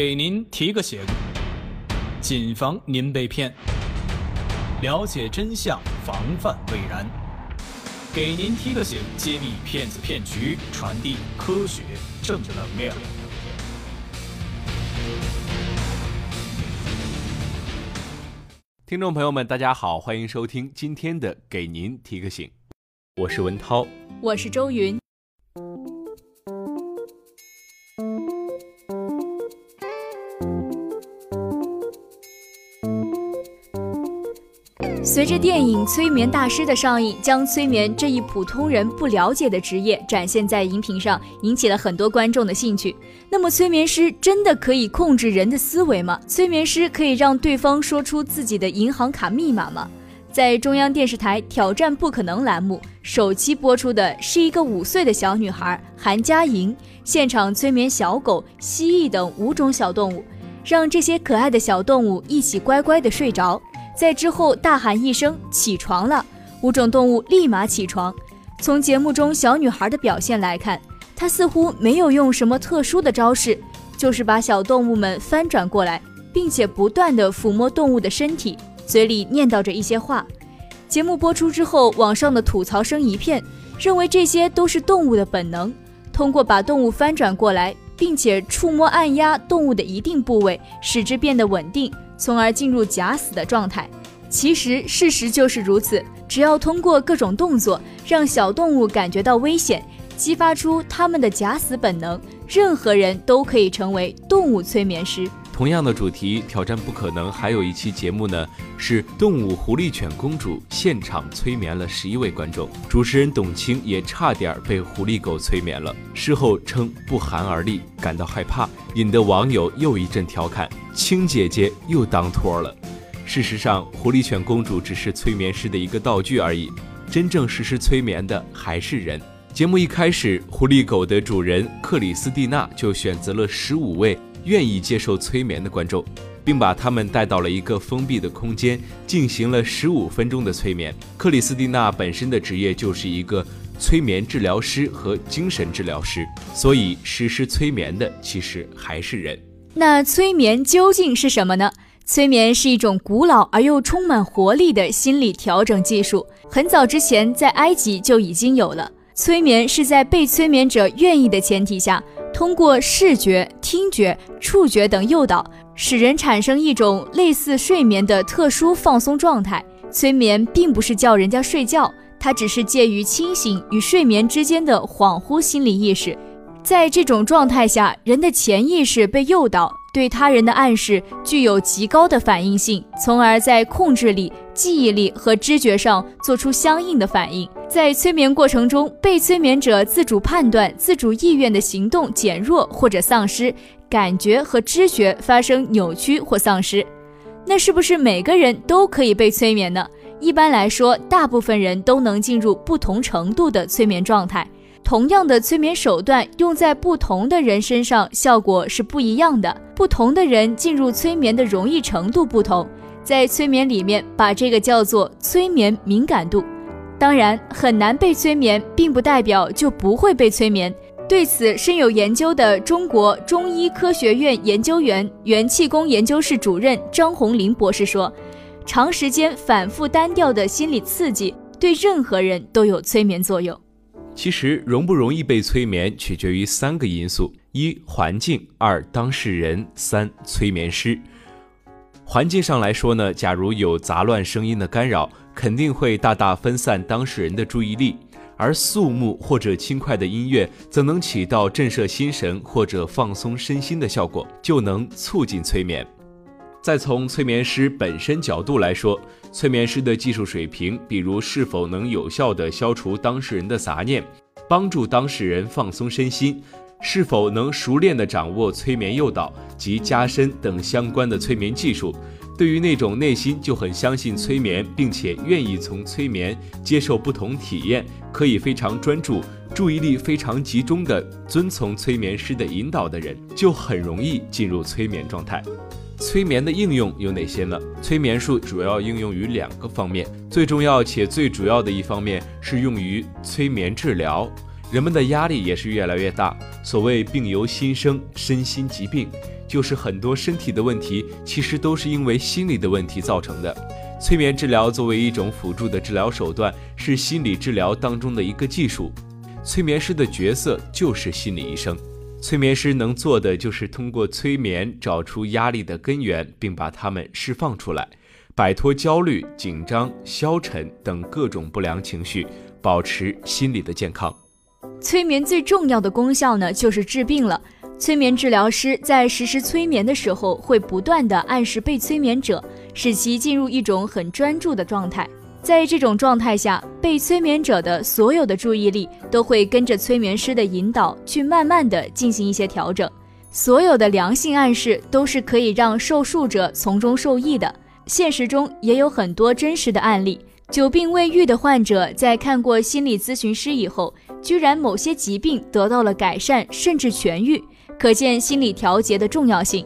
给您提个醒，谨防您被骗。了解真相，防范未然。给您提个醒，揭秘骗子骗局，传递科学正能量。听众朋友们，大家好，欢迎收听今天的《给您提个醒》，我是文涛，我是周云。随着电影《催眠大师》的上映，将催眠这一普通人不了解的职业展现在荧屏上，引起了很多观众的兴趣。那么，催眠师真的可以控制人的思维吗？催眠师可以让对方说出自己的银行卡密码吗？在中央电视台《挑战不可能》栏目首期播出的是一个五岁的小女孩韩佳莹，现场催眠小狗、蜥蜴等五种小动物，让这些可爱的小动物一起乖乖地睡着。在之后大喊一声“起床了”，五种动物立马起床。从节目中小女孩的表现来看，她似乎没有用什么特殊的招式，就是把小动物们翻转过来，并且不断地抚摸动物的身体，嘴里念叨着一些话。节目播出之后，网上的吐槽声一片，认为这些都是动物的本能，通过把动物翻转过来，并且触摸按压动物的一定部位，使之变得稳定。从而进入假死的状态。其实事实就是如此，只要通过各种动作让小动物感觉到危险，激发出它们的假死本能，任何人都可以成为动物催眠师。同样的主题挑战不可能，还有一期节目呢，是动物狐狸犬公主现场催眠了十一位观众，主持人董卿也差点被狐狸狗催眠了，事后称不寒而栗，感到害怕，引得网友又一阵调侃：“青姐姐又当托了。”事实上，狐狸犬公主只是催眠师的一个道具而已，真正实施催眠的还是人。节目一开始，狐狸狗的主人克里斯蒂娜就选择了十五位。愿意接受催眠的观众，并把他们带到了一个封闭的空间，进行了十五分钟的催眠。克里斯蒂娜本身的职业就是一个催眠治疗师和精神治疗师，所以实施催眠的其实还是人。那催眠究竟是什么呢？催眠是一种古老而又充满活力的心理调整技术，很早之前在埃及就已经有了。催眠是在被催眠者愿意的前提下。通过视觉、听觉、触觉等诱导，使人产生一种类似睡眠的特殊放松状态。催眠并不是叫人家睡觉，它只是介于清醒与睡眠之间的恍惚心理意识。在这种状态下，人的潜意识被诱导，对他人的暗示具有极高的反应性，从而在控制力、记忆力和知觉上做出相应的反应。在催眠过程中，被催眠者自主判断、自主意愿的行动减弱或者丧失，感觉和知觉发生扭曲或丧失。那是不是每个人都可以被催眠呢？一般来说，大部分人都能进入不同程度的催眠状态。同样的催眠手段用在不同的人身上，效果是不一样的。不同的人进入催眠的容易程度不同，在催眠里面把这个叫做催眠敏感度。当然，很难被催眠，并不代表就不会被催眠。对此深有研究的中国中医科学院研究员、元气功研究室主任张红林博士说：“长时间反复单调的心理刺激，对任何人都有催眠作用。其实，容不容易被催眠，取决于三个因素：一、环境；二、当事人；三、催眠师。环境上来说呢，假如有杂乱声音的干扰，肯定会大大分散当事人的注意力；而肃穆或者轻快的音乐，则能起到震慑心神或者放松身心的效果，就能促进催眠。再从催眠师本身角度来说，催眠师的技术水平，比如是否能有效地消除当事人的杂念，帮助当事人放松身心。是否能熟练地掌握催眠诱导及加深等相关的催眠技术？对于那种内心就很相信催眠，并且愿意从催眠接受不同体验，可以非常专注、注意力非常集中地遵从催眠师的引导的人，就很容易进入催眠状态。催眠的应用有哪些呢？催眠术主要应用于两个方面，最重要且最主要的一方面是用于催眠治疗。人们的压力也是越来越大。所谓病由心生，身心疾病，就是很多身体的问题其实都是因为心理的问题造成的。催眠治疗作为一种辅助的治疗手段，是心理治疗当中的一个技术。催眠师的角色就是心理医生。催眠师能做的就是通过催眠找出压力的根源，并把它们释放出来，摆脱焦虑、紧张、消沉等各种不良情绪，保持心理的健康。催眠最重要的功效呢，就是治病了。催眠治疗师在实施催眠的时候，会不断的暗示被催眠者，使其进入一种很专注的状态。在这种状态下，被催眠者的所有的注意力都会跟着催眠师的引导去慢慢的进行一些调整。所有的良性暗示都是可以让受术者从中受益的。现实中也有很多真实的案例，久病未愈的患者在看过心理咨询师以后，居然某些疾病得到了改善，甚至痊愈。可见心理调节的重要性。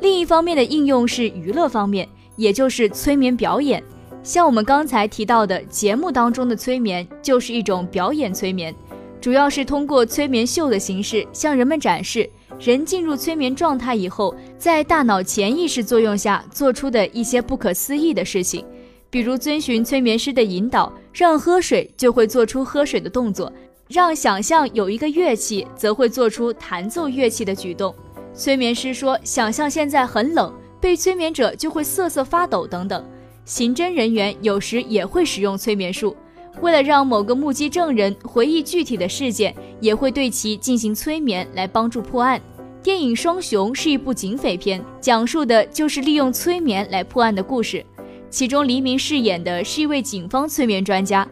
另一方面的应用是娱乐方面，也就是催眠表演。像我们刚才提到的节目当中的催眠，就是一种表演催眠，主要是通过催眠秀的形式向人们展示人进入催眠状态以后，在大脑潜意识作用下做出的一些不可思议的事情，比如遵循催眠师的引导，让喝水就会做出喝水的动作，让想象有一个乐器，则会做出弹奏乐器的举动。催眠师说，想象现在很冷，被催眠者就会瑟瑟发抖等等。刑侦人员有时也会使用催眠术，为了让某个目击证人回忆具体的事件，也会对其进行催眠来帮助破案。电影《双雄》是一部警匪片，讲述的就是利用催眠来破案的故事。其中黎明饰演的是一位警方催眠专家，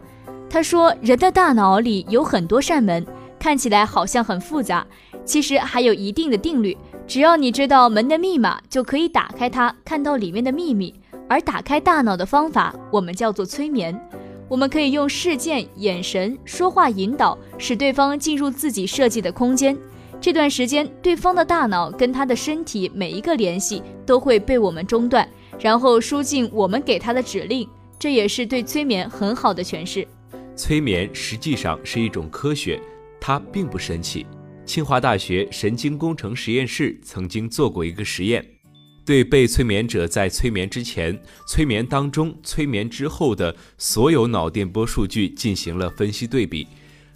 他说：“人的大脑里有很多扇门，看起来好像很复杂，其实还有一定的定律。只要你知道门的密码，就可以打开它，看到里面的秘密。”而打开大脑的方法，我们叫做催眠。我们可以用事件、眼神、说话引导，使对方进入自己设计的空间。这段时间，对方的大脑跟他的身体每一个联系都会被我们中断，然后输进我们给他的指令。这也是对催眠很好的诠释。催眠实际上是一种科学，它并不神奇。清华大学神经工程实验室曾经做过一个实验。对被催眠者在催眠之前、催眠当中、催眠之后的所有脑电波数据进行了分析对比，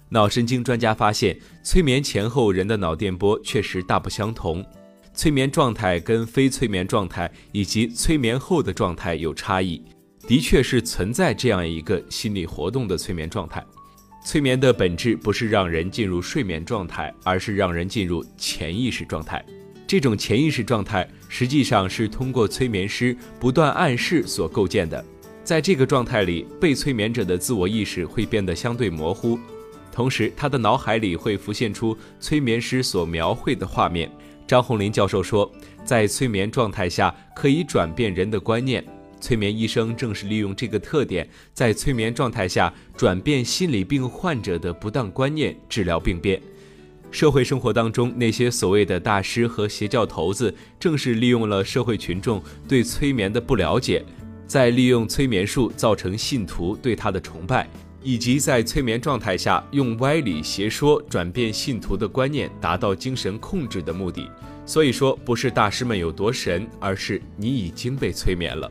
脑神经专家发现，催眠前后人的脑电波确实大不相同，催眠状态跟非催眠状态以及催眠后的状态有差异，的确是存在这样一个心理活动的催眠状态。催眠的本质不是让人进入睡眠状态，而是让人进入潜意识状态。这种潜意识状态实际上是通过催眠师不断暗示所构建的。在这个状态里，被催眠者的自我意识会变得相对模糊，同时他的脑海里会浮现出催眠师所描绘的画面。张红林教授说，在催眠状态下可以转变人的观念。催眠医生正是利用这个特点，在催眠状态下转变心理病患者的不当观念，治疗病变。社会生活当中，那些所谓的大师和邪教头子，正是利用了社会群众对催眠的不了解，在利用催眠术造成信徒对他的崇拜，以及在催眠状态下用歪理邪说转变信徒的观念，达到精神控制的目的。所以说，不是大师们有多神，而是你已经被催眠了。